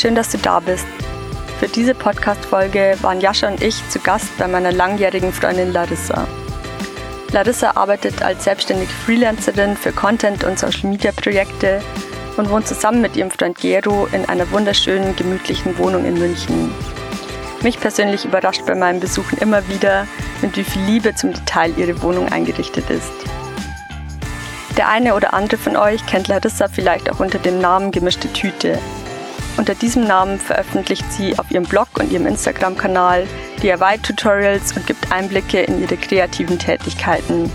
Schön, dass du da bist. Für diese Podcast-Folge waren Jascha und ich zu Gast bei meiner langjährigen Freundin Larissa. Larissa arbeitet als selbstständige Freelancerin für Content- und Social-Media-Projekte und wohnt zusammen mit ihrem Freund Gero in einer wunderschönen, gemütlichen Wohnung in München. Mich persönlich überrascht bei meinen Besuchen immer wieder, mit wie viel Liebe zum Detail ihre Wohnung eingerichtet ist. Der eine oder andere von euch kennt Larissa vielleicht auch unter dem Namen Gemischte Tüte. Unter diesem Namen veröffentlicht sie auf ihrem Blog und ihrem Instagram-Kanal DIY-Tutorials und gibt Einblicke in ihre kreativen Tätigkeiten.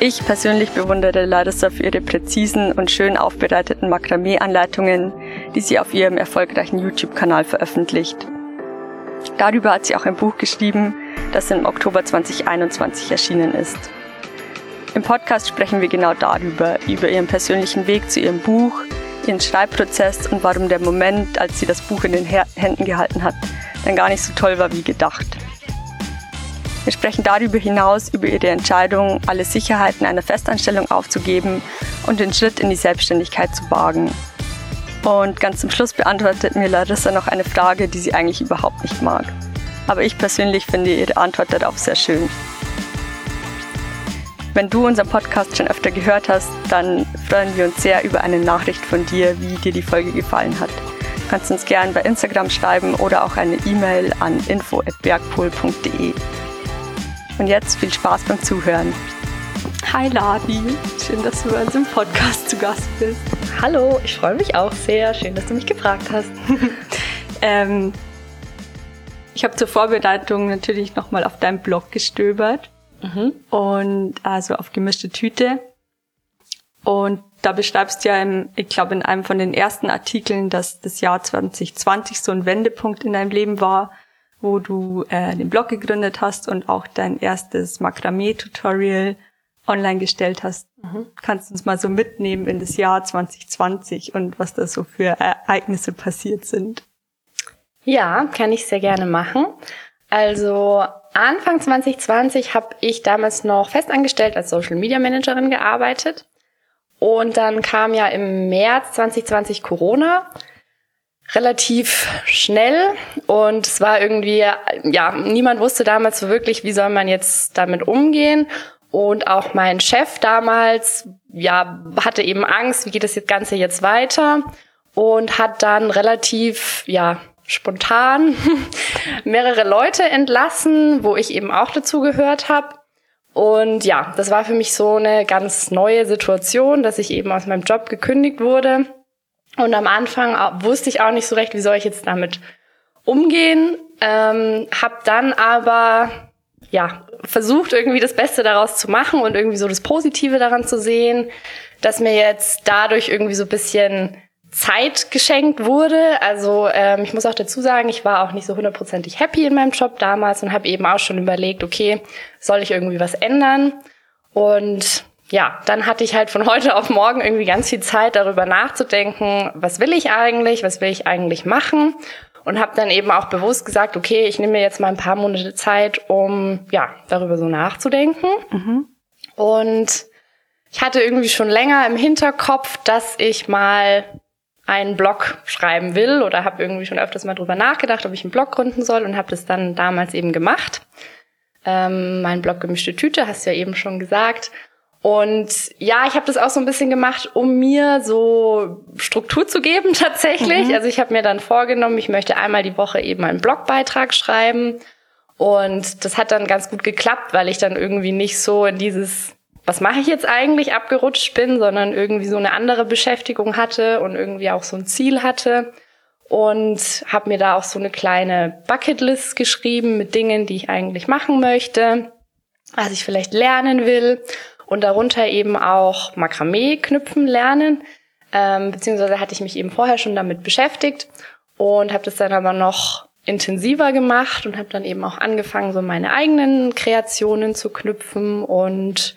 Ich persönlich bewundere Larissa für ihre präzisen und schön aufbereiteten Makramee-Anleitungen, die sie auf ihrem erfolgreichen YouTube-Kanal veröffentlicht. Darüber hat sie auch ein Buch geschrieben, das im Oktober 2021 erschienen ist. Im Podcast sprechen wir genau darüber, über ihren persönlichen Weg zu ihrem Buch, ihren Schreibprozess und warum der Moment, als sie das Buch in den Händen gehalten hat, dann gar nicht so toll war wie gedacht. Wir sprechen darüber hinaus über ihre Entscheidung, alle Sicherheiten einer Festanstellung aufzugeben und den Schritt in die Selbstständigkeit zu wagen. Und ganz zum Schluss beantwortet mir Larissa noch eine Frage, die sie eigentlich überhaupt nicht mag. Aber ich persönlich finde ihre Antwort darauf sehr schön. Wenn du unseren Podcast schon öfter gehört hast, dann freuen wir uns sehr über eine Nachricht von dir, wie dir die Folge gefallen hat. Du kannst uns gerne bei Instagram schreiben oder auch eine E-Mail an info@bergpol.de. Und jetzt viel Spaß beim Zuhören. Hi Ladi, schön, dass du bei uns im Podcast zu Gast bist. Hallo, ich freue mich auch sehr. Schön, dass du mich gefragt hast. ähm, ich habe zur Vorbereitung natürlich nochmal auf deinem Blog gestöbert. Mhm. Und also auf gemischte Tüte. Und da beschreibst du ja, im, ich glaube, in einem von den ersten Artikeln, dass das Jahr 2020 so ein Wendepunkt in deinem Leben war, wo du äh, den Blog gegründet hast und auch dein erstes Makramee-Tutorial online gestellt hast. Mhm. Kannst du uns mal so mitnehmen in das Jahr 2020 und was da so für Ereignisse passiert sind? Ja, kann ich sehr gerne machen. Also Anfang 2020 habe ich damals noch festangestellt als Social Media Managerin gearbeitet. Und dann kam ja im März 2020 Corona relativ schnell und es war irgendwie, ja, niemand wusste damals so wirklich, wie soll man jetzt damit umgehen. Und auch mein Chef damals, ja, hatte eben Angst, wie geht das Ganze jetzt weiter? Und hat dann relativ, ja, spontan mehrere Leute entlassen, wo ich eben auch dazu gehört habe. Und ja, das war für mich so eine ganz neue Situation, dass ich eben aus meinem Job gekündigt wurde. Und am Anfang wusste ich auch nicht so recht, wie soll ich jetzt damit umgehen. Ähm, hab dann aber ja, versucht irgendwie das Beste daraus zu machen und irgendwie so das Positive daran zu sehen, dass mir jetzt dadurch irgendwie so bisschen Zeit geschenkt wurde. Also ähm, ich muss auch dazu sagen, ich war auch nicht so hundertprozentig happy in meinem Job damals und habe eben auch schon überlegt, okay, soll ich irgendwie was ändern? Und ja, dann hatte ich halt von heute auf morgen irgendwie ganz viel Zeit darüber nachzudenken, was will ich eigentlich, was will ich eigentlich machen und habe dann eben auch bewusst gesagt, okay, ich nehme mir jetzt mal ein paar Monate Zeit, um ja darüber so nachzudenken. Mhm. Und ich hatte irgendwie schon länger im Hinterkopf, dass ich mal einen Blog schreiben will oder habe irgendwie schon öfters mal drüber nachgedacht, ob ich einen Blog gründen soll und habe das dann damals eben gemacht. Ähm, mein Blog Gemischte Tüte, hast du ja eben schon gesagt. Und ja, ich habe das auch so ein bisschen gemacht, um mir so Struktur zu geben tatsächlich. Mhm. Also ich habe mir dann vorgenommen, ich möchte einmal die Woche eben einen Blogbeitrag schreiben. Und das hat dann ganz gut geklappt, weil ich dann irgendwie nicht so in dieses, was mache ich jetzt eigentlich, abgerutscht bin, sondern irgendwie so eine andere Beschäftigung hatte und irgendwie auch so ein Ziel hatte. Und habe mir da auch so eine kleine Bucketlist geschrieben mit Dingen, die ich eigentlich machen möchte, was ich vielleicht lernen will und darunter eben auch Makramee knüpfen lernen. Ähm, beziehungsweise hatte ich mich eben vorher schon damit beschäftigt und habe das dann aber noch intensiver gemacht und habe dann eben auch angefangen, so meine eigenen Kreationen zu knüpfen und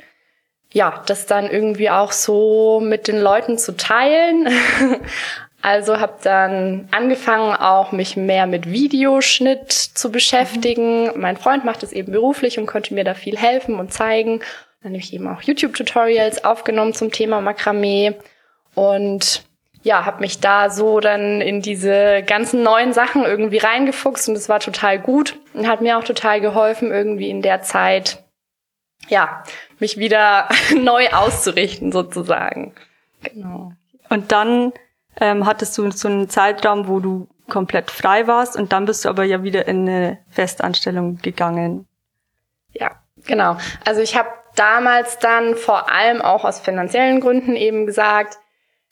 ja, das dann irgendwie auch so mit den Leuten zu teilen. also habe dann angefangen, auch mich mehr mit Videoschnitt zu beschäftigen. Mhm. Mein Freund macht es eben beruflich und konnte mir da viel helfen und zeigen. Dann habe ich eben auch YouTube-Tutorials aufgenommen zum Thema Makramee. Und ja, habe mich da so dann in diese ganzen neuen Sachen irgendwie reingefuchst und es war total gut und hat mir auch total geholfen, irgendwie in der Zeit, ja, mich wieder neu auszurichten sozusagen. Genau. Und dann ähm, hattest du so einen Zeitraum, wo du komplett frei warst und dann bist du aber ja wieder in eine Festanstellung gegangen. Ja, genau. Also ich habe damals dann vor allem auch aus finanziellen Gründen eben gesagt,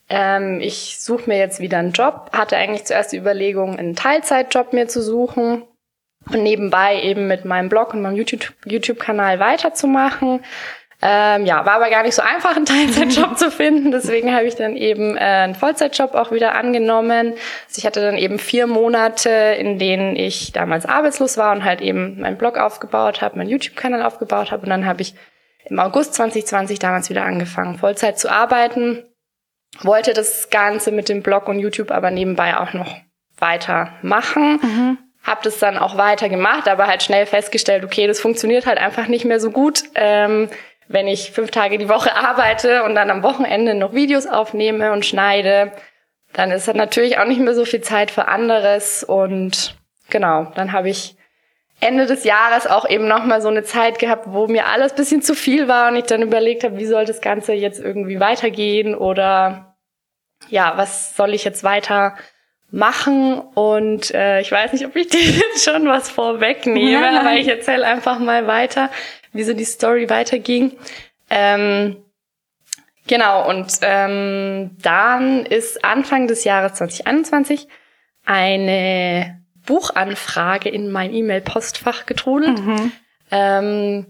ähm, ich suche mir jetzt wieder einen Job. Hatte eigentlich zuerst die Überlegung, einen Teilzeitjob mir zu suchen und nebenbei eben mit meinem Blog und meinem YouTube-Kanal YouTube weiterzumachen. Ähm, ja, war aber gar nicht so einfach, einen Teilzeitjob zu finden. Deswegen habe ich dann eben äh, einen Vollzeitjob auch wieder angenommen. Also ich hatte dann eben vier Monate, in denen ich damals arbeitslos war und halt eben meinen Blog aufgebaut habe, meinen YouTube-Kanal aufgebaut habe. Und dann habe ich im August 2020 damals wieder angefangen, Vollzeit zu arbeiten. Wollte das Ganze mit dem Blog und YouTube aber nebenbei auch noch weiter machen. Mhm. Hab das dann auch weiter gemacht, aber halt schnell festgestellt, okay, das funktioniert halt einfach nicht mehr so gut. Ähm, wenn ich fünf Tage die Woche arbeite und dann am Wochenende noch Videos aufnehme und schneide, dann ist das natürlich auch nicht mehr so viel Zeit für anderes. Und genau, dann habe ich Ende des Jahres auch eben nochmal so eine Zeit gehabt, wo mir alles bisschen zu viel war und ich dann überlegt habe, wie soll das Ganze jetzt irgendwie weitergehen oder ja, was soll ich jetzt weiter machen und äh, ich weiß nicht, ob ich dir jetzt schon was vorwegnehme, ja, aber ich erzähle einfach mal weiter wie so die Story weiterging. Ähm, genau, und ähm, dann ist Anfang des Jahres 2021 eine Buchanfrage in mein E-Mail-Postfach getrudelt. Mhm. Ähm,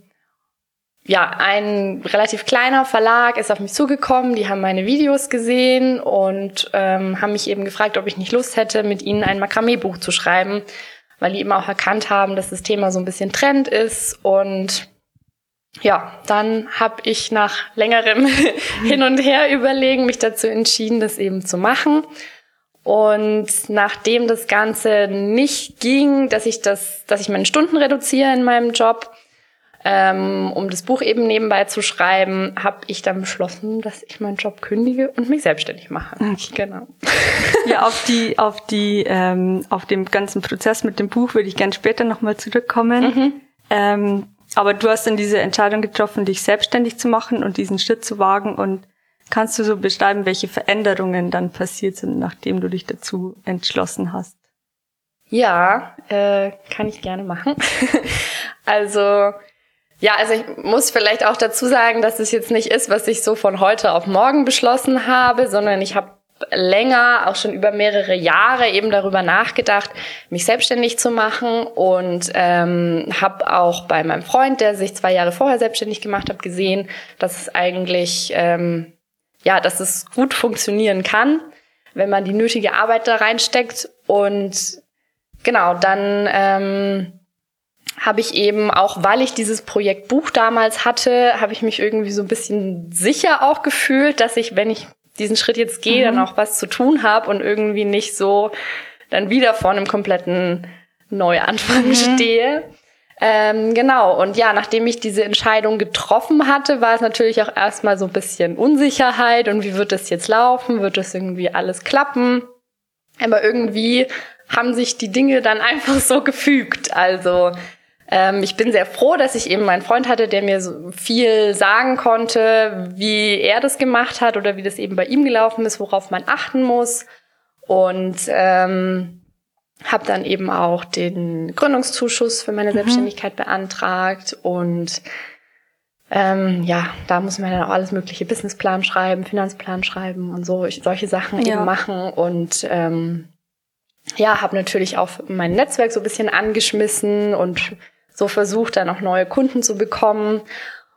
ja, ein relativ kleiner Verlag ist auf mich zugekommen, die haben meine Videos gesehen und ähm, haben mich eben gefragt, ob ich nicht Lust hätte, mit ihnen ein Makramee-Buch zu schreiben, weil die eben auch erkannt haben, dass das Thema so ein bisschen Trend ist und ja, dann habe ich nach längerem Hin und Her überlegen mich dazu entschieden, das eben zu machen. Und nachdem das Ganze nicht ging, dass ich das, dass ich meine Stunden reduziere in meinem Job, ähm, um das Buch eben nebenbei zu schreiben, habe ich dann beschlossen, dass ich meinen Job kündige und mich selbstständig mache. Okay. Genau. Ja, auf die, auf die, ähm, auf dem ganzen Prozess mit dem Buch würde ich gern später nochmal zurückkommen. Mhm. Ähm, aber du hast dann diese Entscheidung getroffen, dich selbstständig zu machen und diesen Schritt zu wagen. Und kannst du so beschreiben, welche Veränderungen dann passiert sind, nachdem du dich dazu entschlossen hast? Ja, äh, kann ich gerne machen. also ja, also ich muss vielleicht auch dazu sagen, dass es jetzt nicht ist, was ich so von heute auf morgen beschlossen habe, sondern ich habe länger, auch schon über mehrere Jahre eben darüber nachgedacht, mich selbstständig zu machen und ähm, habe auch bei meinem Freund, der sich zwei Jahre vorher selbstständig gemacht hat, gesehen, dass es eigentlich ähm, ja, dass es gut funktionieren kann, wenn man die nötige Arbeit da reinsteckt und genau dann ähm, habe ich eben auch, weil ich dieses Projekt Buch damals hatte, habe ich mich irgendwie so ein bisschen sicher auch gefühlt, dass ich, wenn ich diesen Schritt jetzt gehe, mhm. dann auch was zu tun habe und irgendwie nicht so dann wieder vor einem kompletten Neuanfang mhm. stehe. Ähm, genau, und ja, nachdem ich diese Entscheidung getroffen hatte, war es natürlich auch erstmal so ein bisschen Unsicherheit und wie wird das jetzt laufen? Wird das irgendwie alles klappen? Aber irgendwie haben sich die Dinge dann einfach so gefügt. Also ähm, ich bin sehr froh, dass ich eben meinen Freund hatte, der mir so viel sagen konnte, wie er das gemacht hat oder wie das eben bei ihm gelaufen ist, worauf man achten muss. Und ähm, habe dann eben auch den Gründungszuschuss für meine mhm. Selbstständigkeit beantragt und ähm, ja, da muss man dann auch alles mögliche Businessplan schreiben, Finanzplan schreiben und so solche Sachen ja. eben machen und ähm, ja, habe natürlich auch mein Netzwerk so ein bisschen angeschmissen und so versucht, dann auch neue Kunden zu bekommen.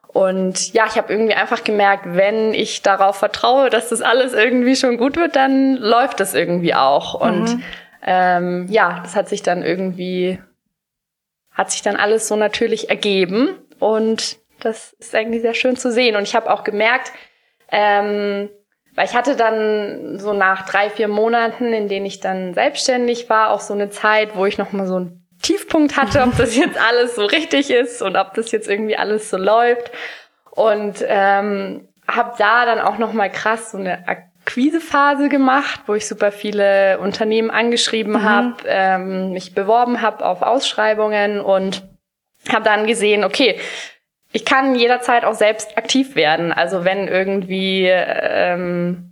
Und ja, ich habe irgendwie einfach gemerkt, wenn ich darauf vertraue, dass das alles irgendwie schon gut wird, dann läuft das irgendwie auch. Und mhm. ähm, ja, das hat sich dann irgendwie, hat sich dann alles so natürlich ergeben. Und das ist eigentlich sehr schön zu sehen. Und ich habe auch gemerkt, ähm, weil ich hatte dann so nach drei, vier Monaten, in denen ich dann selbstständig war, auch so eine Zeit, wo ich noch mal so ein Tiefpunkt hatte, ob das jetzt alles so richtig ist und ob das jetzt irgendwie alles so läuft. Und ähm, habe da dann auch noch mal krass so eine Akquisephase gemacht, wo ich super viele Unternehmen angeschrieben mhm. habe, ähm, mich beworben habe auf Ausschreibungen und habe dann gesehen, okay, ich kann jederzeit auch selbst aktiv werden. Also wenn irgendwie ähm,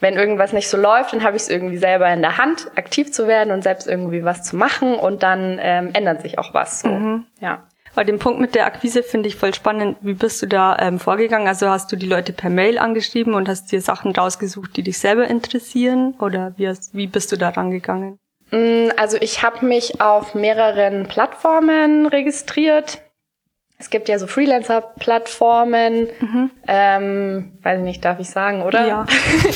wenn irgendwas nicht so läuft, dann habe ich es irgendwie selber in der Hand, aktiv zu werden und selbst irgendwie was zu machen und dann ähm, ändert sich auch was. So. Mhm. Ja. Bei dem Punkt mit der Akquise finde ich voll spannend. Wie bist du da ähm, vorgegangen? Also hast du die Leute per Mail angeschrieben und hast dir Sachen rausgesucht, die dich selber interessieren? Oder wie, hast, wie bist du da rangegangen? Mm, also ich habe mich auf mehreren Plattformen registriert. Es gibt ja so Freelancer-Plattformen, mhm. ähm, weiß ich nicht, darf ich sagen, oder? Ja.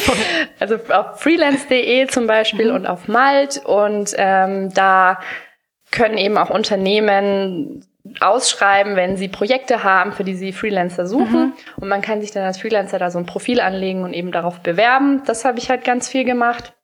also auf freelance.de zum Beispiel mhm. und auf Malt und ähm, da können eben auch Unternehmen ausschreiben, wenn sie Projekte haben, für die sie Freelancer suchen. Mhm. Und man kann sich dann als Freelancer da so ein Profil anlegen und eben darauf bewerben. Das habe ich halt ganz viel gemacht.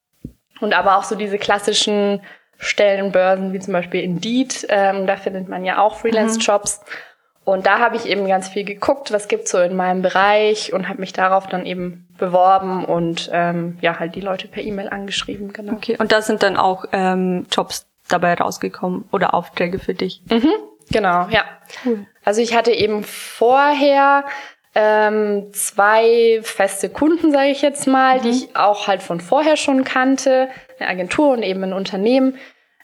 Und aber auch so diese klassischen Stellenbörsen wie zum Beispiel Indeed, ähm, da findet man ja auch Freelance-Jobs. Mhm. Und da habe ich eben ganz viel geguckt, was gibt's so in meinem Bereich und habe mich darauf dann eben beworben und ähm, ja, halt die Leute per E-Mail angeschrieben, genau. Okay, und da sind dann auch ähm, Jobs dabei rausgekommen oder Aufträge für dich? Mhm, genau, ja. Cool. Also ich hatte eben vorher ähm, zwei feste Kunden, sage ich jetzt mal, mhm. die ich auch halt von vorher schon kannte, eine Agentur und eben ein Unternehmen,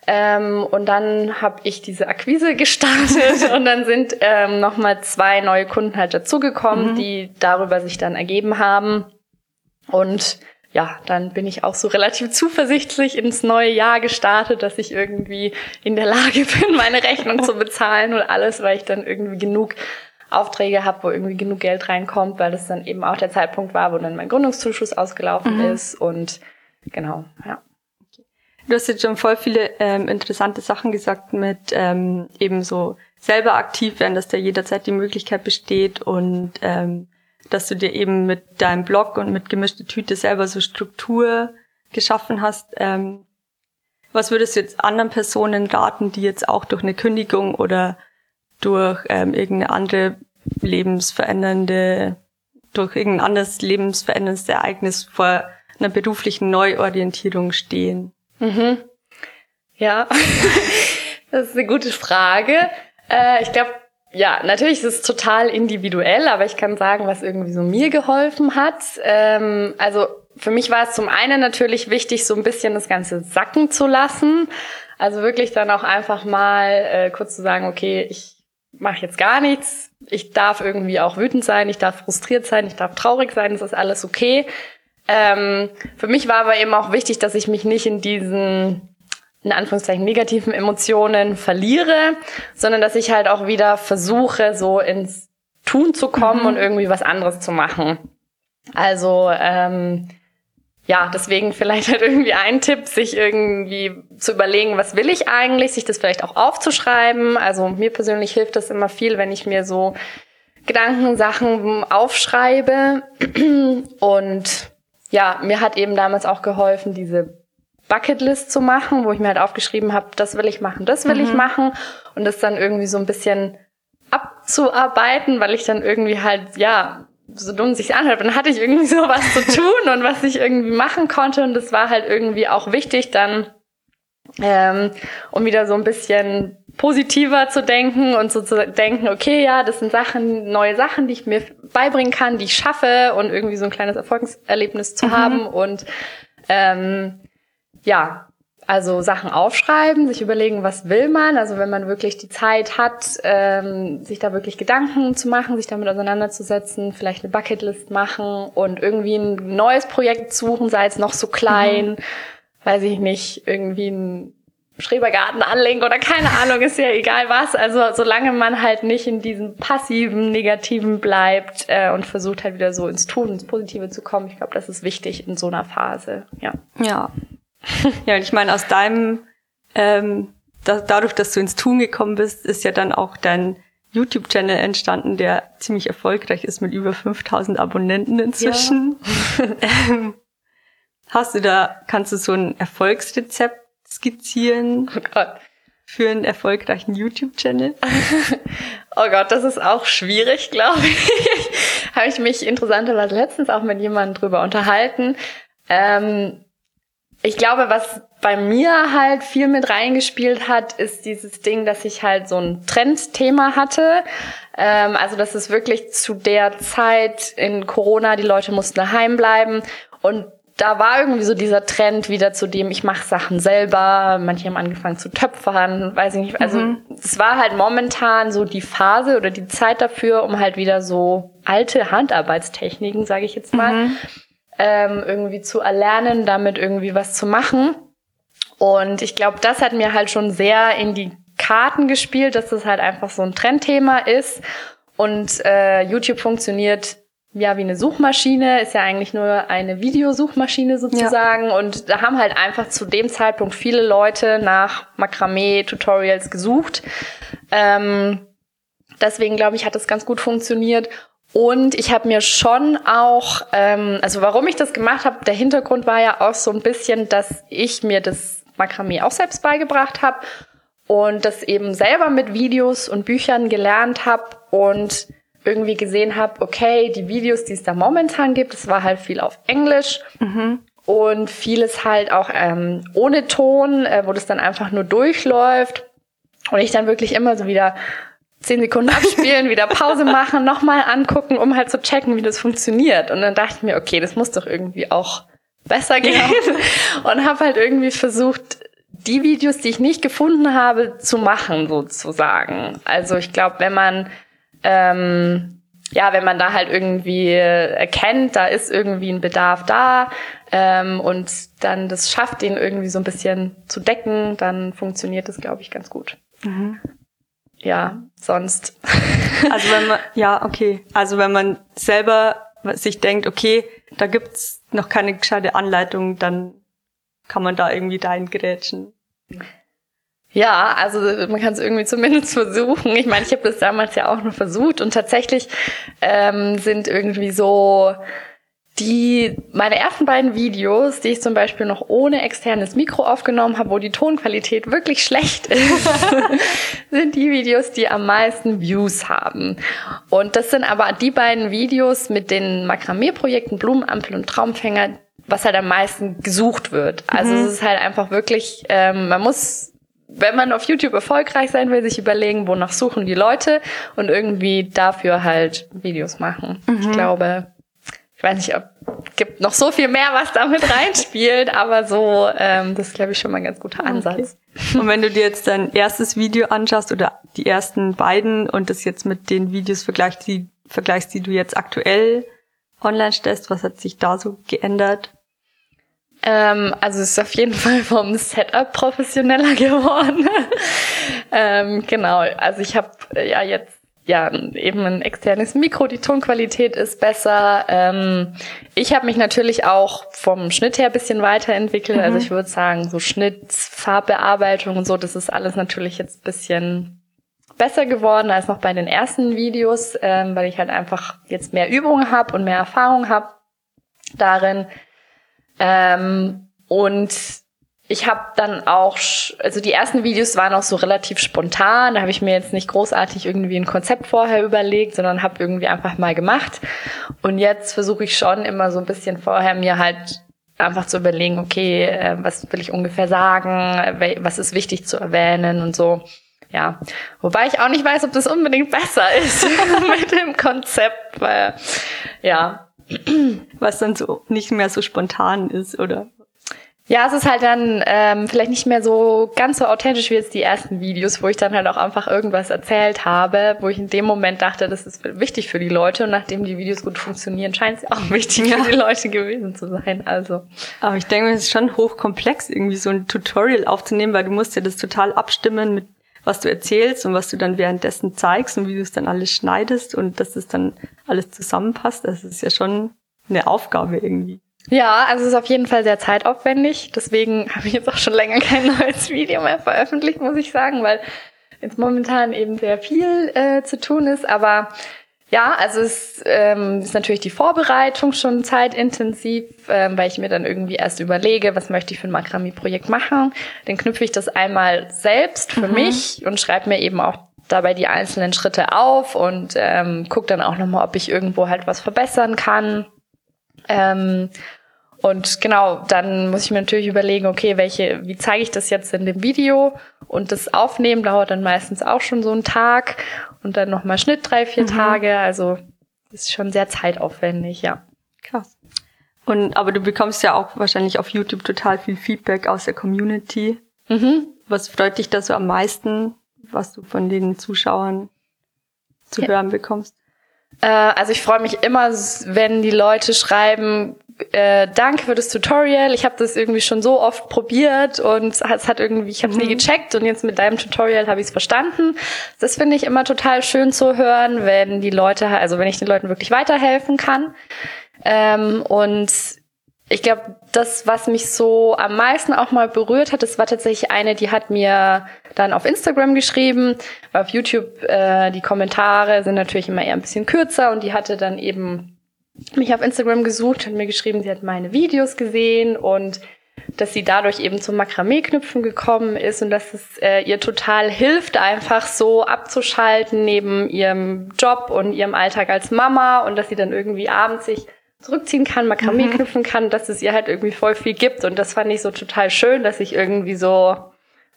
ähm, und dann habe ich diese Akquise gestartet und dann sind ähm, nochmal zwei neue Kunden halt dazugekommen, mhm. die darüber sich dann ergeben haben. Und ja, dann bin ich auch so relativ zuversichtlich ins neue Jahr gestartet, dass ich irgendwie in der Lage bin, meine Rechnung zu bezahlen und alles, weil ich dann irgendwie genug Aufträge habe, wo irgendwie genug Geld reinkommt, weil das dann eben auch der Zeitpunkt war, wo dann mein Gründungszuschuss ausgelaufen mhm. ist und genau, ja. Du hast jetzt schon voll viele ähm, interessante Sachen gesagt mit ähm, eben so selber aktiv werden, dass da jederzeit die Möglichkeit besteht und ähm, dass du dir eben mit deinem Blog und mit gemischte Tüte selber so Struktur geschaffen hast. Ähm, was würdest du jetzt anderen Personen raten, die jetzt auch durch eine Kündigung oder durch ähm, irgendeine andere lebensverändernde, durch irgendein anderes lebensveränderndes Ereignis vor einer beruflichen Neuorientierung stehen? Mhm. Ja, das ist eine gute Frage. Äh, ich glaube, ja, natürlich ist es total individuell, aber ich kann sagen, was irgendwie so mir geholfen hat. Ähm, also für mich war es zum einen natürlich wichtig, so ein bisschen das Ganze sacken zu lassen. Also wirklich dann auch einfach mal äh, kurz zu sagen, okay, ich mache jetzt gar nichts. Ich darf irgendwie auch wütend sein, ich darf frustriert sein, ich darf traurig sein, das ist alles okay. Ähm, für mich war aber eben auch wichtig, dass ich mich nicht in diesen in Anführungszeichen negativen Emotionen verliere, sondern dass ich halt auch wieder versuche, so ins Tun zu kommen mhm. und irgendwie was anderes zu machen. Also ähm, ja, deswegen vielleicht halt irgendwie ein Tipp, sich irgendwie zu überlegen, was will ich eigentlich, sich das vielleicht auch aufzuschreiben. Also mir persönlich hilft das immer viel, wenn ich mir so Gedanken, Sachen aufschreibe und ja, mir hat eben damals auch geholfen, diese Bucketlist zu machen, wo ich mir halt aufgeschrieben habe, das will ich machen, das will mhm. ich machen und das dann irgendwie so ein bisschen abzuarbeiten, weil ich dann irgendwie halt, ja, so dumm sich anhört, dann hatte ich irgendwie so was zu tun und was ich irgendwie machen konnte und das war halt irgendwie auch wichtig dann, ähm, um wieder so ein bisschen positiver zu denken und so zu denken, okay, ja, das sind Sachen, neue Sachen, die ich mir beibringen kann, die ich schaffe und irgendwie so ein kleines Erfolgserlebnis zu mhm. haben und ähm, ja, also Sachen aufschreiben, sich überlegen, was will man. Also wenn man wirklich die Zeit hat, ähm, sich da wirklich Gedanken zu machen, sich damit auseinanderzusetzen, vielleicht eine Bucketlist machen und irgendwie ein neues Projekt suchen, sei es noch so klein, mhm. weiß ich nicht, irgendwie ein Schrebergarten anlegen oder keine Ahnung, ist ja egal was. Also solange man halt nicht in diesem passiven, negativen bleibt äh, und versucht halt wieder so ins Tun, ins Positive zu kommen, ich glaube, das ist wichtig in so einer Phase. Ja. Ja. ja, und ich meine, aus deinem, ähm, da, dadurch, dass du ins Tun gekommen bist, ist ja dann auch dein YouTube-Channel entstanden, der ziemlich erfolgreich ist mit über 5000 Abonnenten inzwischen. Ja. ähm, hast du da, kannst du so ein Erfolgsrezept skizzieren oh Gott. für einen erfolgreichen YouTube-Channel? oh Gott, das ist auch schwierig, glaube ich. habe ich mich interessanterweise letztens auch mit jemandem drüber unterhalten. Ähm, ich glaube, was bei mir halt viel mit reingespielt hat, ist dieses Ding, dass ich halt so ein Trendthema hatte. Ähm, also, dass es wirklich zu der Zeit in Corona, die Leute mussten daheim bleiben und da war irgendwie so dieser Trend wieder zu dem, ich mache Sachen selber. Manche haben angefangen zu töpfern, weiß ich nicht. Also mhm. es war halt momentan so die Phase oder die Zeit dafür, um halt wieder so alte Handarbeitstechniken, sage ich jetzt mal, mhm. ähm, irgendwie zu erlernen, damit irgendwie was zu machen. Und ich glaube, das hat mir halt schon sehr in die Karten gespielt, dass das halt einfach so ein Trendthema ist. Und äh, YouTube funktioniert ja, wie eine Suchmaschine, ist ja eigentlich nur eine Videosuchmaschine sozusagen. Ja. Und da haben halt einfach zu dem Zeitpunkt viele Leute nach Makramee-Tutorials gesucht. Ähm, deswegen glaube ich, hat das ganz gut funktioniert. Und ich habe mir schon auch, ähm, also warum ich das gemacht habe, der Hintergrund war ja auch so ein bisschen, dass ich mir das Makramee auch selbst beigebracht habe und das eben selber mit Videos und Büchern gelernt habe und irgendwie gesehen habe, okay, die Videos, die es da momentan gibt, es war halt viel auf Englisch mhm. und vieles halt auch ähm, ohne Ton, äh, wo das dann einfach nur durchläuft und ich dann wirklich immer so wieder zehn Sekunden abspielen, wieder Pause machen, nochmal angucken, um halt zu checken, wie das funktioniert. Und dann dachte ich mir, okay, das muss doch irgendwie auch besser gehen. Ja. Und habe halt irgendwie versucht, die Videos, die ich nicht gefunden habe, zu machen, sozusagen. Also ich glaube, wenn man ähm, ja, wenn man da halt irgendwie erkennt, da ist irgendwie ein Bedarf da ähm, und dann das schafft, den irgendwie so ein bisschen zu decken, dann funktioniert das, glaube ich, ganz gut. Mhm. Ja, sonst. Also wenn man, ja, okay. Also wenn man selber sich denkt, okay, da gibt's noch keine gescheite Anleitung, dann kann man da irgendwie dahin gerätschen. Ja, also man kann es irgendwie zumindest versuchen. Ich meine, ich habe das damals ja auch noch versucht und tatsächlich ähm, sind irgendwie so die meine ersten beiden Videos, die ich zum Beispiel noch ohne externes Mikro aufgenommen habe, wo die Tonqualität wirklich schlecht ist, sind die Videos, die am meisten Views haben. Und das sind aber die beiden Videos mit den Makramee-Projekten Blumenampel und Traumfänger, was halt am meisten gesucht wird. Also mhm. es ist halt einfach wirklich, ähm, man muss wenn man auf YouTube erfolgreich sein will, sich überlegen, wonach suchen die Leute und irgendwie dafür halt Videos machen. Mhm. Ich glaube, ich weiß nicht, ob gibt noch so viel mehr, was damit reinspielt, aber so, ähm, das ist, glaube ich, schon mal ein ganz guter Ansatz. Okay. Und wenn du dir jetzt dein erstes Video anschaust oder die ersten beiden und das jetzt mit den Videos vergleichst, die, vergleichst, die du jetzt aktuell online stellst, was hat sich da so geändert? Ähm, also es ist auf jeden Fall vom Setup professioneller geworden. ähm, genau, also ich habe äh, ja jetzt ja eben ein externes Mikro, die Tonqualität ist besser. Ähm, ich habe mich natürlich auch vom Schnitt her bisschen weiterentwickelt. Also mhm. Also ich würde sagen, so Schnitt, Farbbearbeitung und so, das ist alles natürlich jetzt bisschen besser geworden als noch bei den ersten Videos, ähm, weil ich halt einfach jetzt mehr Übung habe und mehr Erfahrung habe darin. Ähm, und ich habe dann auch, also die ersten Videos waren auch so relativ spontan. Da habe ich mir jetzt nicht großartig irgendwie ein Konzept vorher überlegt, sondern habe irgendwie einfach mal gemacht. Und jetzt versuche ich schon immer so ein bisschen vorher mir halt einfach zu überlegen, okay, äh, was will ich ungefähr sagen, was ist wichtig zu erwähnen und so. Ja, wobei ich auch nicht weiß, ob das unbedingt besser ist mit dem Konzept, weil ja, was dann so nicht mehr so spontan ist, oder? Ja, es ist halt dann ähm, vielleicht nicht mehr so ganz so authentisch wie jetzt die ersten Videos, wo ich dann halt auch einfach irgendwas erzählt habe, wo ich in dem Moment dachte, das ist wichtig für die Leute und nachdem die Videos gut funktionieren, scheint es auch wichtig ja. für die Leute gewesen zu sein. Also. Aber ich denke, es ist schon hochkomplex, irgendwie so ein Tutorial aufzunehmen, weil du musst ja das total abstimmen mit was du erzählst und was du dann währenddessen zeigst und wie du es dann alles schneidest und dass es dann alles zusammenpasst. Das ist ja schon eine Aufgabe irgendwie. Ja, also es ist auf jeden Fall sehr zeitaufwendig. Deswegen habe ich jetzt auch schon länger kein neues Video mehr veröffentlicht, muss ich sagen, weil jetzt momentan eben sehr viel äh, zu tun ist. Aber ja, also es ähm, ist natürlich die Vorbereitung schon zeitintensiv, ähm, weil ich mir dann irgendwie erst überlege, was möchte ich für ein Makramee-Projekt machen. Dann knüpfe ich das einmal selbst für mhm. mich und schreibe mir eben auch dabei die einzelnen Schritte auf und ähm, gucke dann auch nochmal, ob ich irgendwo halt was verbessern kann. Ähm, und genau, dann muss ich mir natürlich überlegen, okay, welche, wie zeige ich das jetzt in dem Video? Und das Aufnehmen dauert dann meistens auch schon so einen Tag und dann nochmal Schnitt drei, vier mhm. Tage. Also das ist schon sehr zeitaufwendig, ja. Krass. Und aber du bekommst ja auch wahrscheinlich auf YouTube total viel Feedback aus der Community. Mhm. Was freut dich da so am meisten, was du von den Zuschauern zu ja. hören bekommst? Äh, also ich freue mich immer, wenn die Leute schreiben, äh, danke für das Tutorial. Ich habe das irgendwie schon so oft probiert und es hat irgendwie, ich habe es mhm. nie gecheckt und jetzt mit deinem Tutorial habe ich es verstanden. Das finde ich immer total schön zu hören, wenn die Leute, also wenn ich den Leuten wirklich weiterhelfen kann. Ähm, und ich glaube, das, was mich so am meisten auch mal berührt hat, das war tatsächlich eine, die hat mir dann auf Instagram geschrieben. Auf YouTube äh, die Kommentare sind natürlich immer eher ein bisschen kürzer und die hatte dann eben mich auf Instagram gesucht, hat mir geschrieben, sie hat meine Videos gesehen und dass sie dadurch eben zum Makramee-Knüpfen gekommen ist und dass es äh, ihr total hilft, einfach so abzuschalten neben ihrem Job und ihrem Alltag als Mama und dass sie dann irgendwie abends sich zurückziehen kann, Makramee mhm. knüpfen kann, dass es ihr halt irgendwie voll viel gibt. Und das fand ich so total schön, dass ich irgendwie so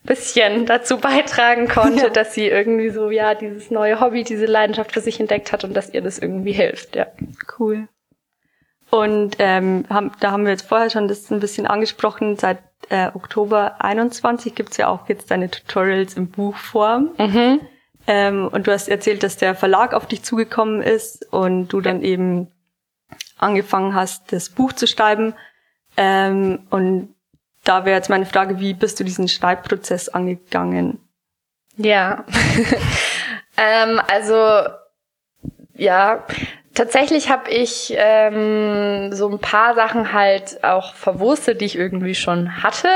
bisschen dazu beitragen konnte, ja. dass sie irgendwie so, ja, dieses neue Hobby, diese Leidenschaft für sich entdeckt hat und dass ihr das irgendwie hilft, ja. Cool. Und ähm, haben, da haben wir jetzt vorher schon das ein bisschen angesprochen, seit äh, Oktober 21 gibt's ja auch jetzt deine Tutorials in Buchform. Mhm. Ähm, und du hast erzählt, dass der Verlag auf dich zugekommen ist und du dann eben angefangen hast, das Buch zu schreiben. Ähm, und da wäre jetzt meine Frage, wie bist du diesen Schreibprozess angegangen? Ja, ähm, also ja, tatsächlich habe ich ähm, so ein paar Sachen halt auch verwurstet, die ich irgendwie schon hatte.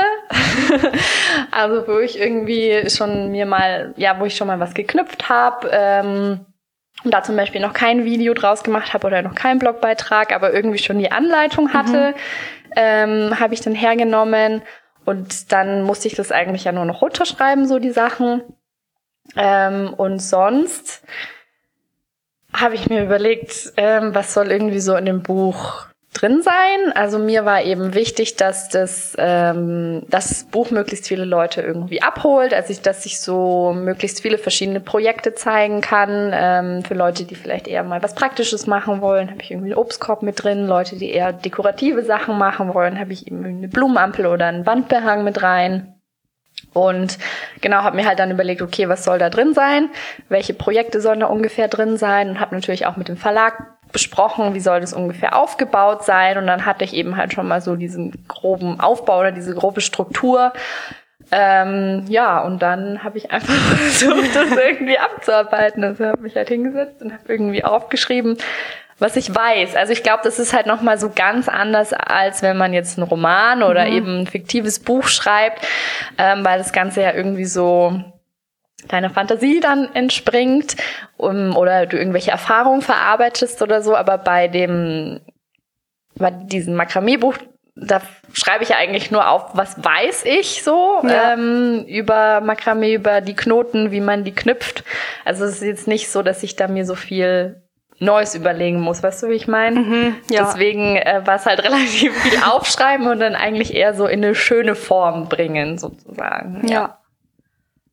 also wo ich irgendwie schon mir mal, ja, wo ich schon mal was geknüpft habe. Ähm, und da zum Beispiel noch kein Video draus gemacht habe oder noch keinen Blogbeitrag, aber irgendwie schon die Anleitung hatte, mhm. Ähm, habe ich dann hergenommen und dann musste ich das eigentlich ja nur noch runterschreiben, so die Sachen. Ähm, und sonst habe ich mir überlegt, ähm, was soll irgendwie so in dem Buch drin sein. Also mir war eben wichtig, dass das, ähm, das Buch möglichst viele Leute irgendwie abholt, also ich, dass ich so möglichst viele verschiedene Projekte zeigen kann. Ähm, für Leute, die vielleicht eher mal was Praktisches machen wollen, habe ich irgendwie einen Obstkorb mit drin. Leute, die eher dekorative Sachen machen wollen, habe ich eben eine Blumenampel oder einen Wandbehang mit rein. Und genau, habe mir halt dann überlegt, okay, was soll da drin sein? Welche Projekte sollen da ungefähr drin sein? Und habe natürlich auch mit dem Verlag besprochen, wie soll das ungefähr aufgebaut sein. Und dann hatte ich eben halt schon mal so diesen groben Aufbau oder diese grobe Struktur. Ähm, ja, und dann habe ich einfach versucht, das irgendwie abzuarbeiten. Also habe mich halt hingesetzt und habe irgendwie aufgeschrieben, was ich weiß. Also ich glaube, das ist halt nochmal so ganz anders, als wenn man jetzt einen Roman oder mhm. eben ein fiktives Buch schreibt, ähm, weil das Ganze ja irgendwie so deiner Fantasie dann entspringt um, oder du irgendwelche Erfahrungen verarbeitest oder so. Aber bei dem, bei diesem Makramee-Buch, da schreibe ich ja eigentlich nur auf, was weiß ich so ja. ähm, über Makramee, über die Knoten, wie man die knüpft. Also es ist jetzt nicht so, dass ich da mir so viel Neues überlegen muss, weißt du, wie ich meine? Mhm, ja. Deswegen äh, war es halt relativ viel aufschreiben und dann eigentlich eher so in eine schöne Form bringen, sozusagen. Ja. ja.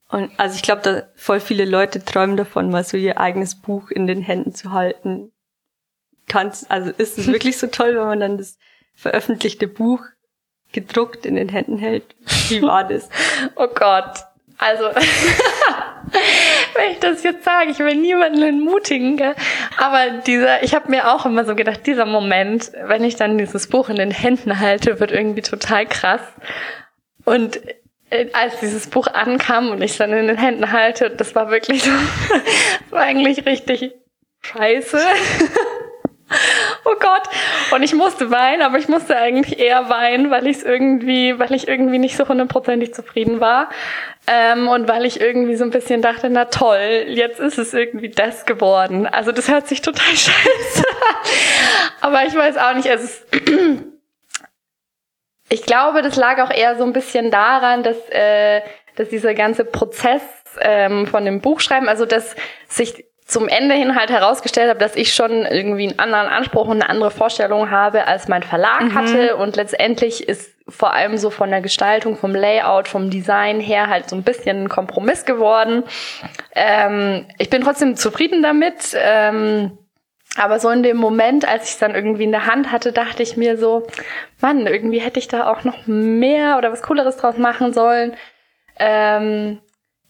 Und also ich glaube, da voll viele Leute träumen davon, mal so ihr eigenes Buch in den Händen zu halten. Kannst, also ist es wirklich so toll, wenn man dann das veröffentlichte Buch gedruckt in den Händen hält? Wie war das? oh Gott. Also, wenn ich das jetzt sage, ich will niemanden entmutigen, gell? aber dieser, ich habe mir auch immer so gedacht, dieser Moment, wenn ich dann dieses Buch in den Händen halte, wird irgendwie total krass. Und als dieses Buch ankam und ich dann in den Händen halte, das war wirklich so, das war eigentlich richtig scheiße. oh Gott. Und ich musste weinen, aber ich musste eigentlich eher weinen, weil ich es irgendwie, weil ich irgendwie nicht so hundertprozentig zufrieden war. Ähm, und weil ich irgendwie so ein bisschen dachte, na toll, jetzt ist es irgendwie das geworden. Also das hört sich total scheiße. aber ich weiß auch nicht, es ist ich glaube, das lag auch eher so ein bisschen daran, dass äh, dass dieser ganze Prozess ähm, von dem Buchschreiben, also dass sich zum Ende hin halt herausgestellt habe, dass ich schon irgendwie einen anderen Anspruch und eine andere Vorstellung habe, als mein Verlag mhm. hatte. Und letztendlich ist vor allem so von der Gestaltung, vom Layout, vom Design her halt so ein bisschen ein Kompromiss geworden. Ähm, ich bin trotzdem zufrieden damit. Ähm, aber so in dem Moment, als ich es dann irgendwie in der Hand hatte, dachte ich mir so, Mann, irgendwie hätte ich da auch noch mehr oder was Cooleres draus machen sollen. Ähm,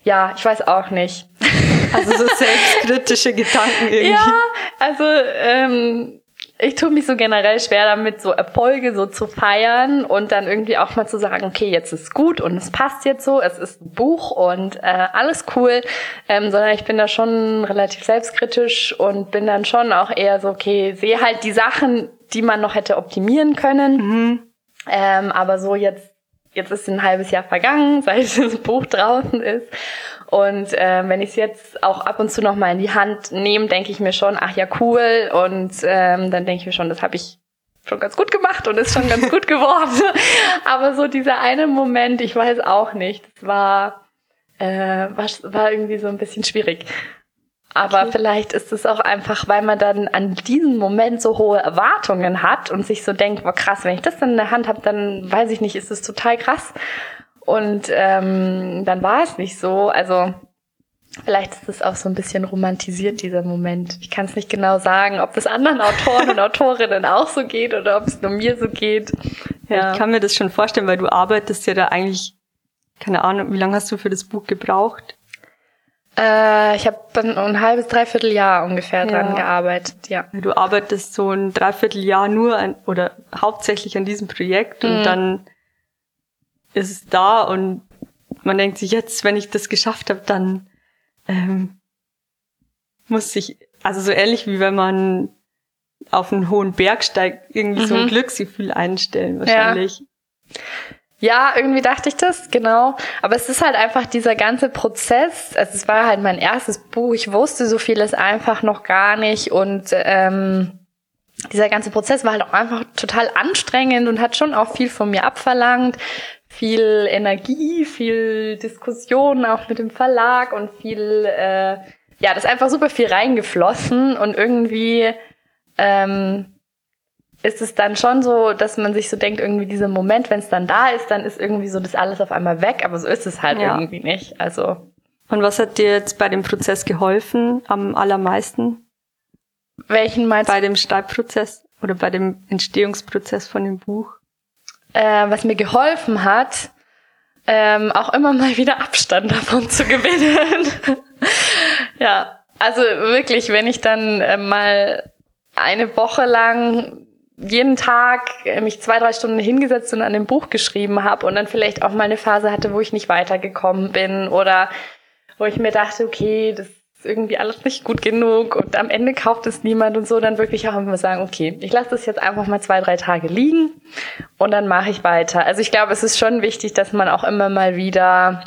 ja, ich weiß auch nicht. Also so selbstkritische Gedanken irgendwie. Ja, also ähm, ich tue mich so generell schwer damit, so Erfolge so zu feiern und dann irgendwie auch mal zu sagen, okay, jetzt ist gut und es passt jetzt so, es ist ein Buch und äh, alles cool, ähm, sondern ich bin da schon relativ selbstkritisch und bin dann schon auch eher so, okay, sehe halt die Sachen, die man noch hätte optimieren können, mhm. ähm, aber so jetzt jetzt ist ein halbes Jahr vergangen, seit das Buch draußen ist. Und äh, wenn ich es jetzt auch ab und zu noch mal in die Hand nehme, denke ich mir schon, ach ja, cool. Und ähm, dann denke ich mir schon, das habe ich schon ganz gut gemacht und ist schon ganz gut geworden. Aber so dieser eine Moment, ich weiß auch nicht, das war, äh, war, war irgendwie so ein bisschen schwierig. Aber okay. vielleicht ist es auch einfach, weil man dann an diesem Moment so hohe Erwartungen hat und sich so denkt, boah krass, wenn ich das dann in der Hand habe, dann weiß ich nicht, ist es total krass. Und ähm, dann war es nicht so. Also vielleicht ist es auch so ein bisschen romantisiert, dieser Moment. Ich kann es nicht genau sagen, ob es anderen Autoren und Autorinnen auch so geht oder ob es nur mir so geht. Ja. Ich kann mir das schon vorstellen, weil du arbeitest ja da eigentlich, keine Ahnung, wie lange hast du für das Buch gebraucht? Äh, ich habe ein halbes, dreiviertel Jahr ungefähr dran ja. gearbeitet, ja. Du arbeitest so ein Dreivierteljahr nur an, oder hauptsächlich an diesem Projekt mhm. und dann ist es da und man denkt sich jetzt, wenn ich das geschafft habe, dann ähm, muss ich, also so ähnlich wie wenn man auf einen hohen Berg steigt, irgendwie mhm. so ein mhm. Glücksgefühl einstellen wahrscheinlich. Ja. Ja, irgendwie dachte ich das, genau. Aber es ist halt einfach dieser ganze Prozess. Also es war halt mein erstes Buch. Ich wusste so vieles einfach noch gar nicht. Und ähm, dieser ganze Prozess war halt auch einfach total anstrengend und hat schon auch viel von mir abverlangt. Viel Energie, viel Diskussion auch mit dem Verlag und viel, äh, ja, das ist einfach super viel reingeflossen und irgendwie ähm, ist es dann schon so, dass man sich so denkt, irgendwie dieser Moment, wenn es dann da ist, dann ist irgendwie so das alles auf einmal weg, aber so ist es halt ja. irgendwie nicht. Also. Und was hat dir jetzt bei dem Prozess geholfen am allermeisten? Welchen meinst du? Bei dem Schreibprozess oder bei dem Entstehungsprozess von dem Buch? Äh, was mir geholfen hat, ähm, auch immer mal wieder Abstand davon zu gewinnen. ja, also wirklich, wenn ich dann äh, mal eine Woche lang jeden Tag mich zwei, drei Stunden hingesetzt und an dem Buch geschrieben habe und dann vielleicht auch mal eine Phase hatte, wo ich nicht weitergekommen bin oder wo ich mir dachte, okay, das ist irgendwie alles nicht gut genug und am Ende kauft es niemand und so, dann wirklich auch immer sagen, okay, ich lasse das jetzt einfach mal zwei, drei Tage liegen und dann mache ich weiter. Also ich glaube, es ist schon wichtig, dass man auch immer mal wieder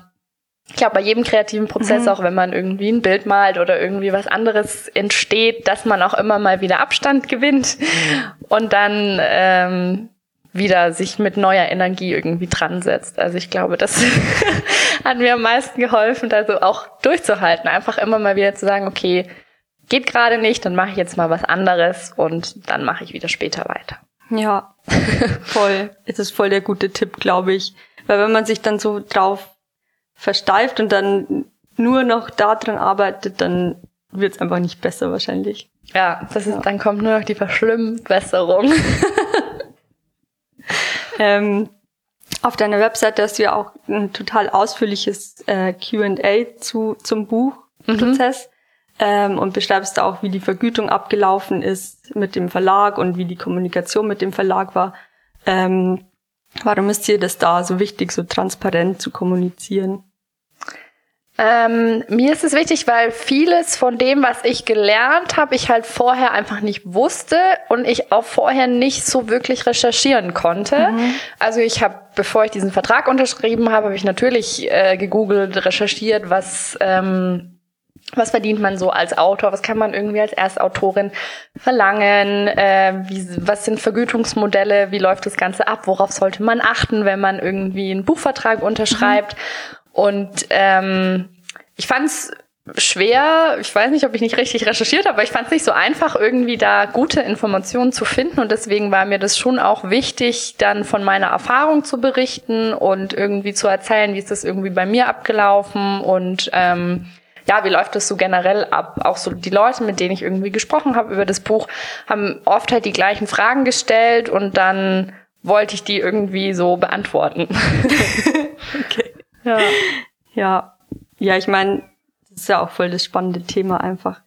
ich glaube, bei jedem kreativen Prozess, mhm. auch wenn man irgendwie ein Bild malt oder irgendwie was anderes entsteht, dass man auch immer mal wieder Abstand gewinnt mhm. und dann ähm, wieder sich mit neuer Energie irgendwie dran setzt. Also ich glaube, das hat mir am meisten geholfen, also auch durchzuhalten, einfach immer mal wieder zu sagen, okay, geht gerade nicht, dann mache ich jetzt mal was anderes und dann mache ich wieder später weiter. Ja, voll. Es ist voll der gute Tipp, glaube ich. Weil wenn man sich dann so drauf versteift und dann nur noch daran arbeitet, dann wird es einfach nicht besser wahrscheinlich. Ja, das ist, ja. dann kommt nur noch die Verschlimmbesserung. ähm, auf deiner Webseite hast du ja auch ein total ausführliches äh, Q&A zu zum Buchprozess mhm. ähm, und beschreibst da auch, wie die Vergütung abgelaufen ist mit dem Verlag und wie die Kommunikation mit dem Verlag war. Ähm, warum ist dir das da so wichtig, so transparent zu kommunizieren? Ähm, mir ist es wichtig, weil vieles von dem, was ich gelernt habe, ich halt vorher einfach nicht wusste und ich auch vorher nicht so wirklich recherchieren konnte. Mhm. Also ich habe, bevor ich diesen Vertrag unterschrieben habe, habe ich natürlich äh, gegoogelt, recherchiert, was ähm, was verdient man so als Autor? Was kann man irgendwie als Erstautorin verlangen? Äh, wie, was sind Vergütungsmodelle? Wie läuft das Ganze ab? Worauf sollte man achten, wenn man irgendwie einen Buchvertrag unterschreibt? Mhm. Und ähm, ich fand es schwer, ich weiß nicht, ob ich nicht richtig recherchiert habe, aber ich fand es nicht so einfach, irgendwie da gute Informationen zu finden. Und deswegen war mir das schon auch wichtig, dann von meiner Erfahrung zu berichten und irgendwie zu erzählen, wie ist das irgendwie bei mir abgelaufen und ähm, ja, wie läuft das so generell ab? Auch so die Leute, mit denen ich irgendwie gesprochen habe über das Buch, haben oft halt die gleichen Fragen gestellt und dann wollte ich die irgendwie so beantworten. okay. Ja. Ja. Ja, ich meine, das ist ja auch voll das spannende Thema einfach.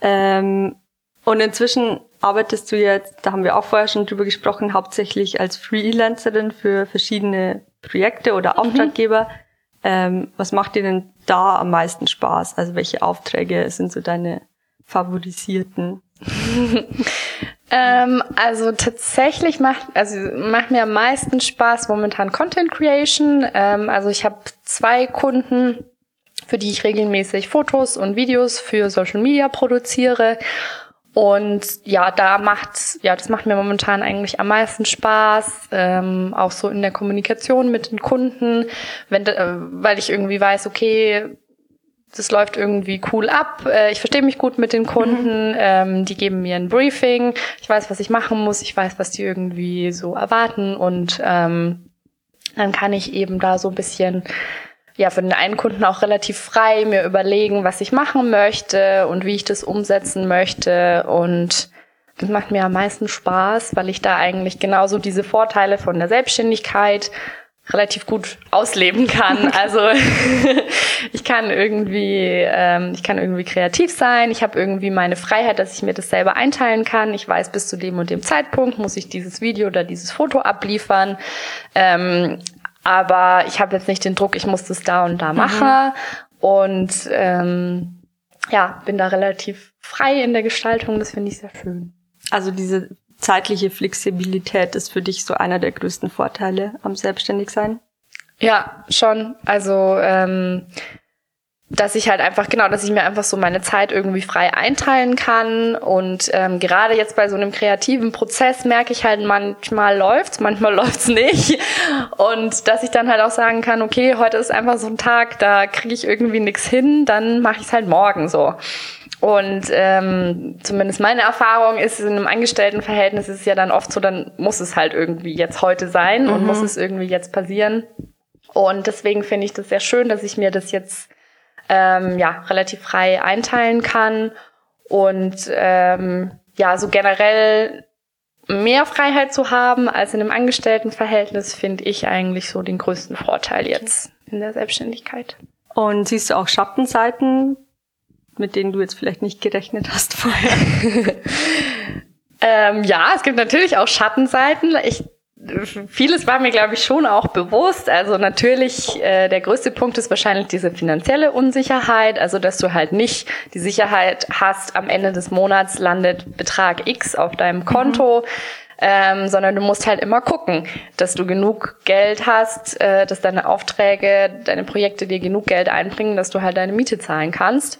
Ähm, und inzwischen arbeitest du jetzt, da haben wir auch vorher schon drüber gesprochen, hauptsächlich als Freelancerin für verschiedene Projekte oder mhm. Auftraggeber. Mhm. Ähm, was macht dir denn da am meisten Spaß? Also welche Aufträge sind so deine favorisierten? ähm, also tatsächlich macht, also macht mir am meisten Spaß momentan Content Creation. Ähm, also ich habe zwei Kunden, für die ich regelmäßig Fotos und Videos für Social Media produziere. Und ja, da macht, ja, das macht mir momentan eigentlich am meisten Spaß, ähm, auch so in der Kommunikation mit den Kunden, wenn, äh, weil ich irgendwie weiß, okay, das läuft irgendwie cool ab, äh, ich verstehe mich gut mit den Kunden, mhm. ähm, die geben mir ein Briefing, ich weiß, was ich machen muss, ich weiß, was die irgendwie so erwarten. Und ähm, dann kann ich eben da so ein bisschen ja, für den einen Kunden auch relativ frei mir überlegen, was ich machen möchte und wie ich das umsetzen möchte. Und das macht mir am meisten Spaß, weil ich da eigentlich genauso diese Vorteile von der Selbstständigkeit relativ gut ausleben kann. Also ich kann irgendwie, ähm, ich kann irgendwie kreativ sein. Ich habe irgendwie meine Freiheit, dass ich mir das selber einteilen kann. Ich weiß, bis zu dem und dem Zeitpunkt muss ich dieses Video oder dieses Foto abliefern. Ähm, aber ich habe jetzt nicht den Druck, ich muss das da und da mhm. machen. Und ähm, ja, bin da relativ frei in der Gestaltung. Das finde ich sehr schön. Also diese zeitliche Flexibilität ist für dich so einer der größten Vorteile am Selbstständigsein? Ja, schon. Also ähm, dass ich halt einfach, genau, dass ich mir einfach so meine Zeit irgendwie frei einteilen kann. Und ähm, gerade jetzt bei so einem kreativen Prozess merke ich halt, manchmal läuft's, manchmal läuft's nicht. Und dass ich dann halt auch sagen kann, okay, heute ist einfach so ein Tag, da kriege ich irgendwie nichts hin, dann mache ich es halt morgen so. Und ähm, zumindest meine Erfahrung ist, in einem Angestelltenverhältnis ist es ja dann oft so, dann muss es halt irgendwie jetzt heute sein mhm. und muss es irgendwie jetzt passieren. Und deswegen finde ich das sehr schön, dass ich mir das jetzt ähm, ja, relativ frei einteilen kann und ähm, ja, so generell mehr Freiheit zu haben als in einem Angestelltenverhältnis, finde ich eigentlich so den größten Vorteil jetzt in der Selbstständigkeit. Und siehst du auch Schattenseiten, mit denen du jetzt vielleicht nicht gerechnet hast vorher? ähm, ja, es gibt natürlich auch Schattenseiten. Ich vieles war mir, glaube ich, schon auch bewusst. Also natürlich, äh, der größte Punkt ist wahrscheinlich diese finanzielle Unsicherheit, also dass du halt nicht die Sicherheit hast, am Ende des Monats landet Betrag X auf deinem Konto. Mhm. Ähm, sondern du musst halt immer gucken, dass du genug Geld hast, äh, dass deine Aufträge, deine Projekte dir genug Geld einbringen, dass du halt deine Miete zahlen kannst.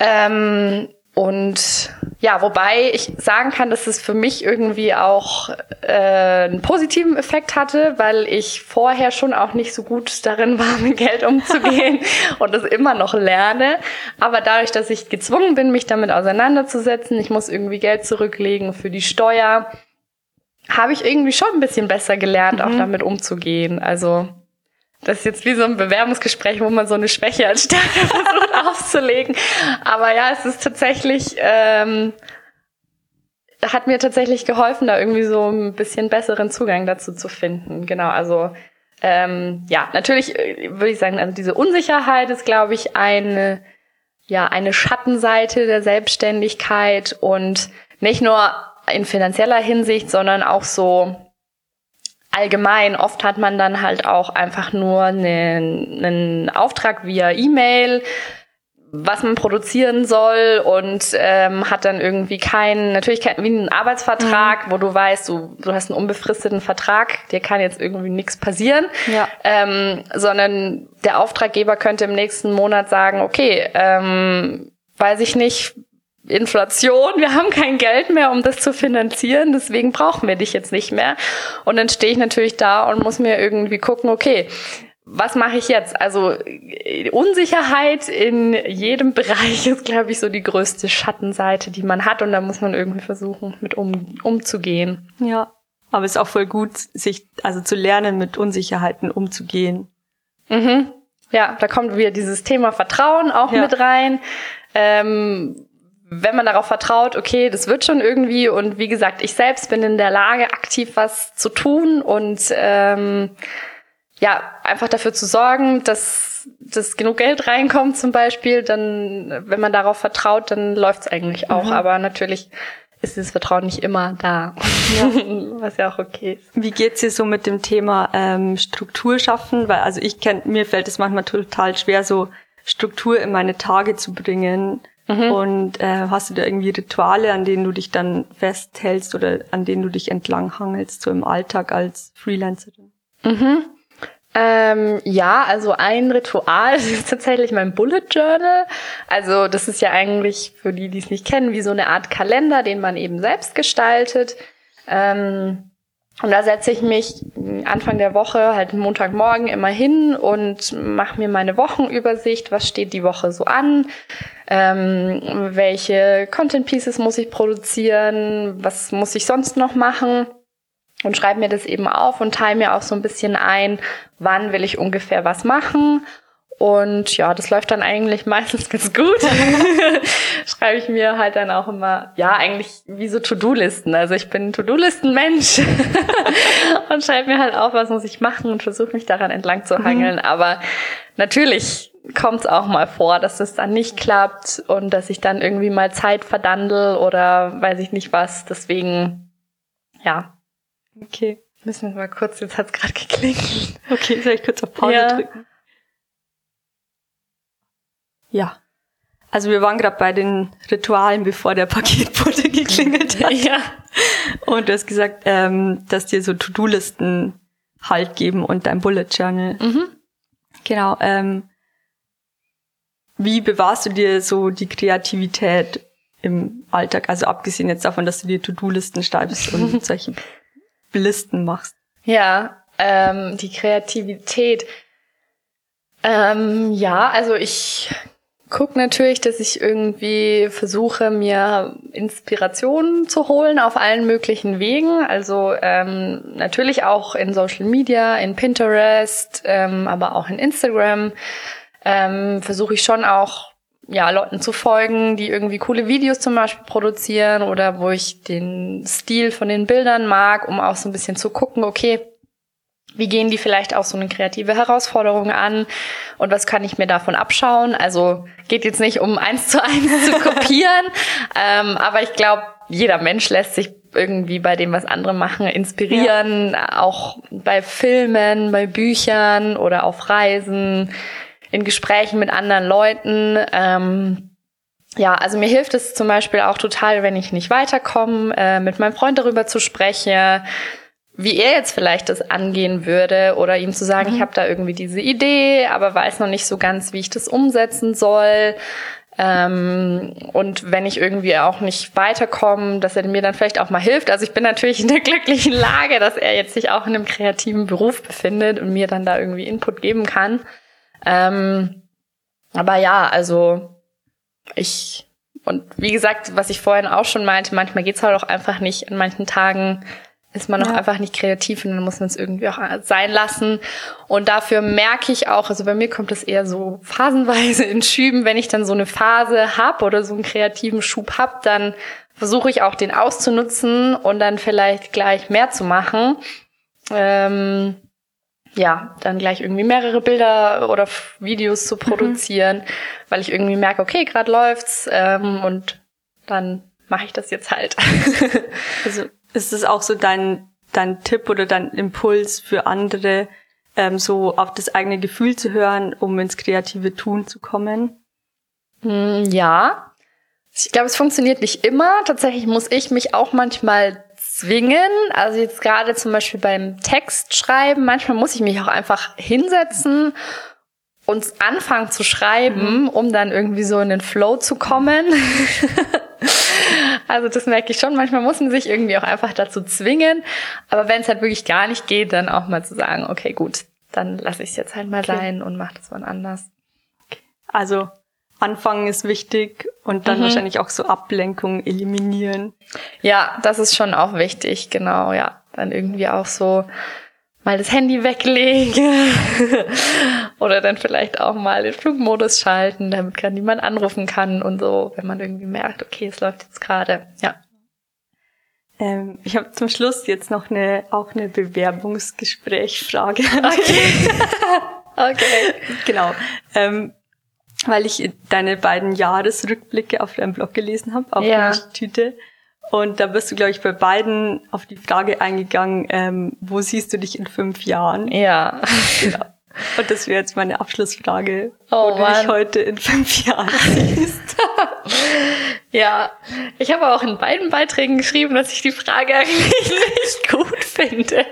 Ähm, und ja, wobei ich sagen kann, dass es für mich irgendwie auch äh, einen positiven Effekt hatte, weil ich vorher schon auch nicht so gut darin war, mit Geld umzugehen und das immer noch lerne. Aber dadurch, dass ich gezwungen bin, mich damit auseinanderzusetzen, ich muss irgendwie Geld zurücklegen für die Steuer, habe ich irgendwie schon ein bisschen besser gelernt, mhm. auch damit umzugehen. Also das ist jetzt wie so ein Bewerbungsgespräch, wo man so eine Schwäche als Stärke versucht aufzulegen. Aber ja, es ist tatsächlich, ähm, hat mir tatsächlich geholfen, da irgendwie so ein bisschen besseren Zugang dazu zu finden. Genau, also ähm, ja, natürlich äh, würde ich sagen, also diese Unsicherheit ist, glaube ich, eine, ja, eine Schattenseite der Selbstständigkeit und nicht nur in finanzieller Hinsicht, sondern auch so allgemein, oft hat man dann halt auch einfach nur einen, einen Auftrag via E-Mail, was man produzieren soll und ähm, hat dann irgendwie keinen, natürlich kein, wie einen Arbeitsvertrag, mhm. wo du weißt, du, du hast einen unbefristeten Vertrag, dir kann jetzt irgendwie nichts passieren, ja. ähm, sondern der Auftraggeber könnte im nächsten Monat sagen, okay, ähm, weiß ich nicht, Inflation, wir haben kein Geld mehr, um das zu finanzieren, deswegen brauchen wir dich jetzt nicht mehr. Und dann stehe ich natürlich da und muss mir irgendwie gucken, okay, was mache ich jetzt? Also Unsicherheit in jedem Bereich ist, glaube ich, so die größte Schattenseite, die man hat. Und da muss man irgendwie versuchen, mit um, umzugehen. Ja, aber es ist auch voll gut, sich also zu lernen, mit Unsicherheiten umzugehen. Mhm. Ja, da kommt wieder dieses Thema Vertrauen auch ja. mit rein. Ähm, wenn man darauf vertraut, okay, das wird schon irgendwie und wie gesagt, ich selbst bin in der Lage, aktiv was zu tun und ähm, ja, einfach dafür zu sorgen, dass, dass genug Geld reinkommt zum Beispiel, dann, wenn man darauf vertraut, dann läuft's eigentlich auch. Mhm. Aber natürlich ist dieses Vertrauen nicht immer da, ja. was ja auch okay ist. Wie geht's dir so mit dem Thema ähm, Struktur schaffen? Weil also ich kenn, mir fällt es manchmal total schwer, so Struktur in meine Tage zu bringen. Mhm. Und äh, hast du da irgendwie Rituale, an denen du dich dann festhältst oder an denen du dich entlanghangelst, so im Alltag als Freelancerin? Mhm. Ähm, ja, also ein Ritual ist tatsächlich mein Bullet Journal. Also das ist ja eigentlich für die, die es nicht kennen, wie so eine Art Kalender, den man eben selbst gestaltet. Ähm, und da setze ich mich Anfang der Woche, halt Montagmorgen immer hin und mache mir meine Wochenübersicht. Was steht die Woche so an? Ähm, welche Content Pieces muss ich produzieren? Was muss ich sonst noch machen? und schreibe mir das eben auf und teile mir auch so ein bisschen ein, wann will ich ungefähr was machen. Und ja, das läuft dann eigentlich meistens ganz gut. schreibe ich mir halt dann auch immer, ja, eigentlich wie so To-Do-Listen. Also ich bin To-Do-Listen-Mensch und schreibe mir halt auf, was muss ich machen und versuche mich daran entlang zu hangeln. Mhm. Aber natürlich kommt es auch mal vor, dass es dann nicht klappt und dass ich dann irgendwie mal Zeit verdandel oder weiß ich nicht was. Deswegen, ja, Okay. Müssen wir mal kurz, jetzt hat's gerade geklingelt. Okay, soll ich kurz auf Pause ja. drücken? Ja. Also wir waren gerade bei den Ritualen, bevor der Paketbote geklingelt hat. Ja. Und du hast gesagt, ähm, dass dir so To-Do-Listen Halt geben und dein Bullet Journal. Mhm. Genau. Ähm, wie bewahrst du dir so die Kreativität im Alltag? Also abgesehen jetzt davon, dass du dir To-Do-Listen schreibst und solche Listen machst. Ja, ähm, die Kreativität. Ähm, ja, also ich gucke natürlich, dass ich irgendwie versuche, mir Inspirationen zu holen auf allen möglichen Wegen. Also ähm, natürlich auch in Social Media, in Pinterest, ähm, aber auch in Instagram. Ähm, versuche ich schon auch ja, Leuten zu folgen, die irgendwie coole Videos zum Beispiel produzieren oder wo ich den Stil von den Bildern mag, um auch so ein bisschen zu gucken, okay, wie gehen die vielleicht auch so eine kreative Herausforderung an und was kann ich mir davon abschauen? Also geht jetzt nicht um eins zu eins zu kopieren, ähm, aber ich glaube, jeder Mensch lässt sich irgendwie bei dem, was andere machen, inspirieren, ja. auch bei Filmen, bei Büchern oder auf Reisen in Gesprächen mit anderen Leuten. Ähm, ja, also mir hilft es zum Beispiel auch total, wenn ich nicht weiterkomme, äh, mit meinem Freund darüber zu sprechen, wie er jetzt vielleicht das angehen würde oder ihm zu sagen, mhm. ich habe da irgendwie diese Idee, aber weiß noch nicht so ganz, wie ich das umsetzen soll. Ähm, und wenn ich irgendwie auch nicht weiterkomme, dass er mir dann vielleicht auch mal hilft. Also ich bin natürlich in der glücklichen Lage, dass er jetzt sich auch in einem kreativen Beruf befindet und mir dann da irgendwie Input geben kann. Ähm, aber ja, also ich, und wie gesagt, was ich vorhin auch schon meinte, manchmal geht's halt auch einfach nicht. An manchen Tagen ist man auch ja. einfach nicht kreativ und dann muss man es irgendwie auch sein lassen. Und dafür merke ich auch, also bei mir kommt es eher so phasenweise in Schüben, wenn ich dann so eine Phase hab oder so einen kreativen Schub hab, dann versuche ich auch den auszunutzen und dann vielleicht gleich mehr zu machen. Ähm, ja, dann gleich irgendwie mehrere Bilder oder Videos zu mhm. produzieren, mhm. weil ich irgendwie merke, okay, gerade läuft's ähm, und dann mache ich das jetzt halt. also ist es auch so dein dein Tipp oder dein Impuls für andere, ähm, so auf das eigene Gefühl zu hören, um ins kreative Tun zu kommen? Hm, ja, ich glaube, es funktioniert nicht immer. Tatsächlich muss ich mich auch manchmal zwingen. Also jetzt gerade zum Beispiel beim Text schreiben, manchmal muss ich mich auch einfach hinsetzen und anfangen zu schreiben, mhm. um dann irgendwie so in den Flow zu kommen. also das merke ich schon. Manchmal muss man sich irgendwie auch einfach dazu zwingen. Aber wenn es halt wirklich gar nicht geht, dann auch mal zu sagen, okay, gut, dann lasse ich es jetzt halt mal okay. sein und mache das wann anders. Also Anfangen ist wichtig und dann mhm. wahrscheinlich auch so Ablenkung eliminieren. Ja, das ist schon auch wichtig, genau, ja. Dann irgendwie auch so mal das Handy weglegen oder dann vielleicht auch mal den Flugmodus schalten, damit kann niemand anrufen kann und so, wenn man irgendwie merkt, okay, es läuft jetzt gerade. Ja. Ähm, ich habe zum Schluss jetzt noch eine auch eine Bewerbungsgesprächsfrage. Okay. okay. Genau. Ähm, weil ich deine beiden Jahresrückblicke auf deinem Blog gelesen habe, auf ja. der Tüte. Und da bist du, glaube ich, bei beiden auf die Frage eingegangen, ähm, wo siehst du dich in fünf Jahren? Ja. Genau. Und das wäre jetzt meine Abschlussfrage, oh, wo Mann. du dich heute in fünf Jahren siehst. ja, ich habe auch in beiden Beiträgen geschrieben, dass ich die Frage eigentlich nicht gut finde.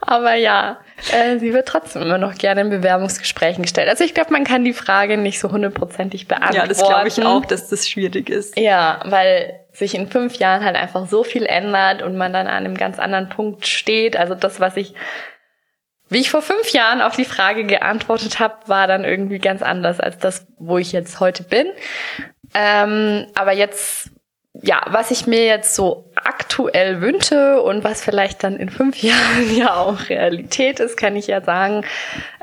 Aber ja, äh, sie wird trotzdem immer noch gerne in Bewerbungsgesprächen gestellt. Also ich glaube, man kann die Frage nicht so hundertprozentig beantworten. Ja, das glaube ich auch, dass das schwierig ist. Ja, weil sich in fünf Jahren halt einfach so viel ändert und man dann an einem ganz anderen Punkt steht. Also das, was ich, wie ich vor fünf Jahren auf die Frage geantwortet habe, war dann irgendwie ganz anders als das, wo ich jetzt heute bin. Ähm, aber jetzt ja, was ich mir jetzt so aktuell wünsche und was vielleicht dann in fünf Jahren ja auch Realität ist, kann ich ja sagen.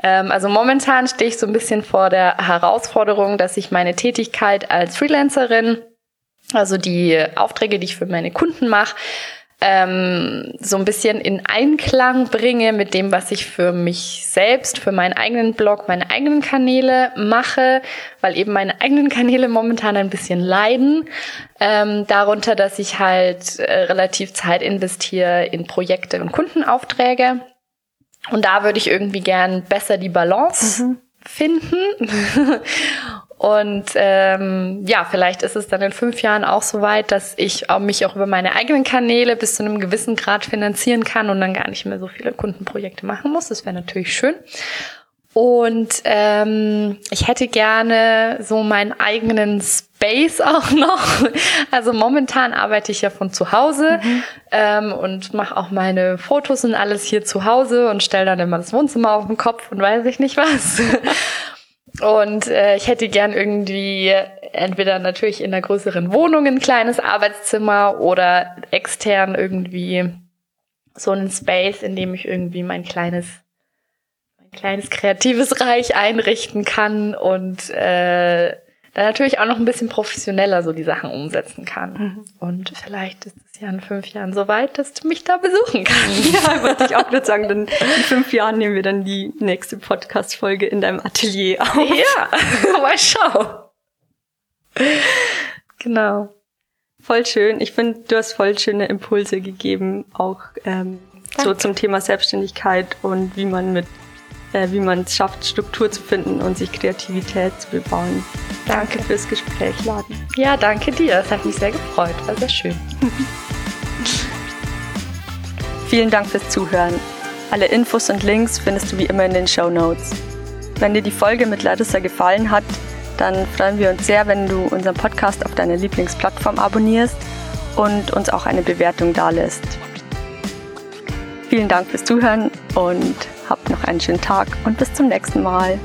Ähm, also momentan stehe ich so ein bisschen vor der Herausforderung, dass ich meine Tätigkeit als Freelancerin, also die Aufträge, die ich für meine Kunden mache, ähm, so ein bisschen in Einklang bringe mit dem, was ich für mich selbst, für meinen eigenen Blog, meine eigenen Kanäle mache, weil eben meine eigenen Kanäle momentan ein bisschen leiden. Ähm, darunter, dass ich halt äh, relativ Zeit investiere in Projekte und Kundenaufträge. Und da würde ich irgendwie gern besser die Balance mhm. finden. Und ähm, ja, vielleicht ist es dann in fünf Jahren auch so weit, dass ich auch mich auch über meine eigenen Kanäle bis zu einem gewissen Grad finanzieren kann und dann gar nicht mehr so viele Kundenprojekte machen muss. Das wäre natürlich schön. Und ähm, ich hätte gerne so meinen eigenen Space auch noch. Also momentan arbeite ich ja von zu Hause mhm. ähm, und mache auch meine Fotos und alles hier zu Hause und stelle dann immer das Wohnzimmer auf den Kopf und weiß ich nicht was. Und äh, ich hätte gern irgendwie entweder natürlich in einer größeren Wohnung ein kleines Arbeitszimmer oder extern irgendwie so einen Space, in dem ich irgendwie mein kleines mein kleines kreatives Reich einrichten kann. Und äh, dann natürlich auch noch ein bisschen professioneller so die Sachen umsetzen kann. Mhm. Und vielleicht ist es ja in fünf Jahren so weit, dass du mich da besuchen kannst. Ja, wollte ich auch gerade sagen, dann in fünf Jahren nehmen wir dann die nächste Podcast-Folge in deinem Atelier auf. Ja, mal schau. Genau. Voll schön. Ich finde, du hast voll schöne Impulse gegeben, auch ähm, so zum Thema Selbstständigkeit und wie man mit wie man es schafft, Struktur zu finden und sich Kreativität zu bebauen. Danke fürs Gespräch, Laden. Ja, danke dir. Es hat mich sehr gefreut. War sehr schön. Vielen Dank fürs Zuhören. Alle Infos und Links findest du wie immer in den Show Notes. Wenn dir die Folge mit Larissa gefallen hat, dann freuen wir uns sehr, wenn du unseren Podcast auf deiner Lieblingsplattform abonnierst und uns auch eine Bewertung dalässt. Vielen Dank fürs Zuhören und Habt noch einen schönen Tag und bis zum nächsten Mal.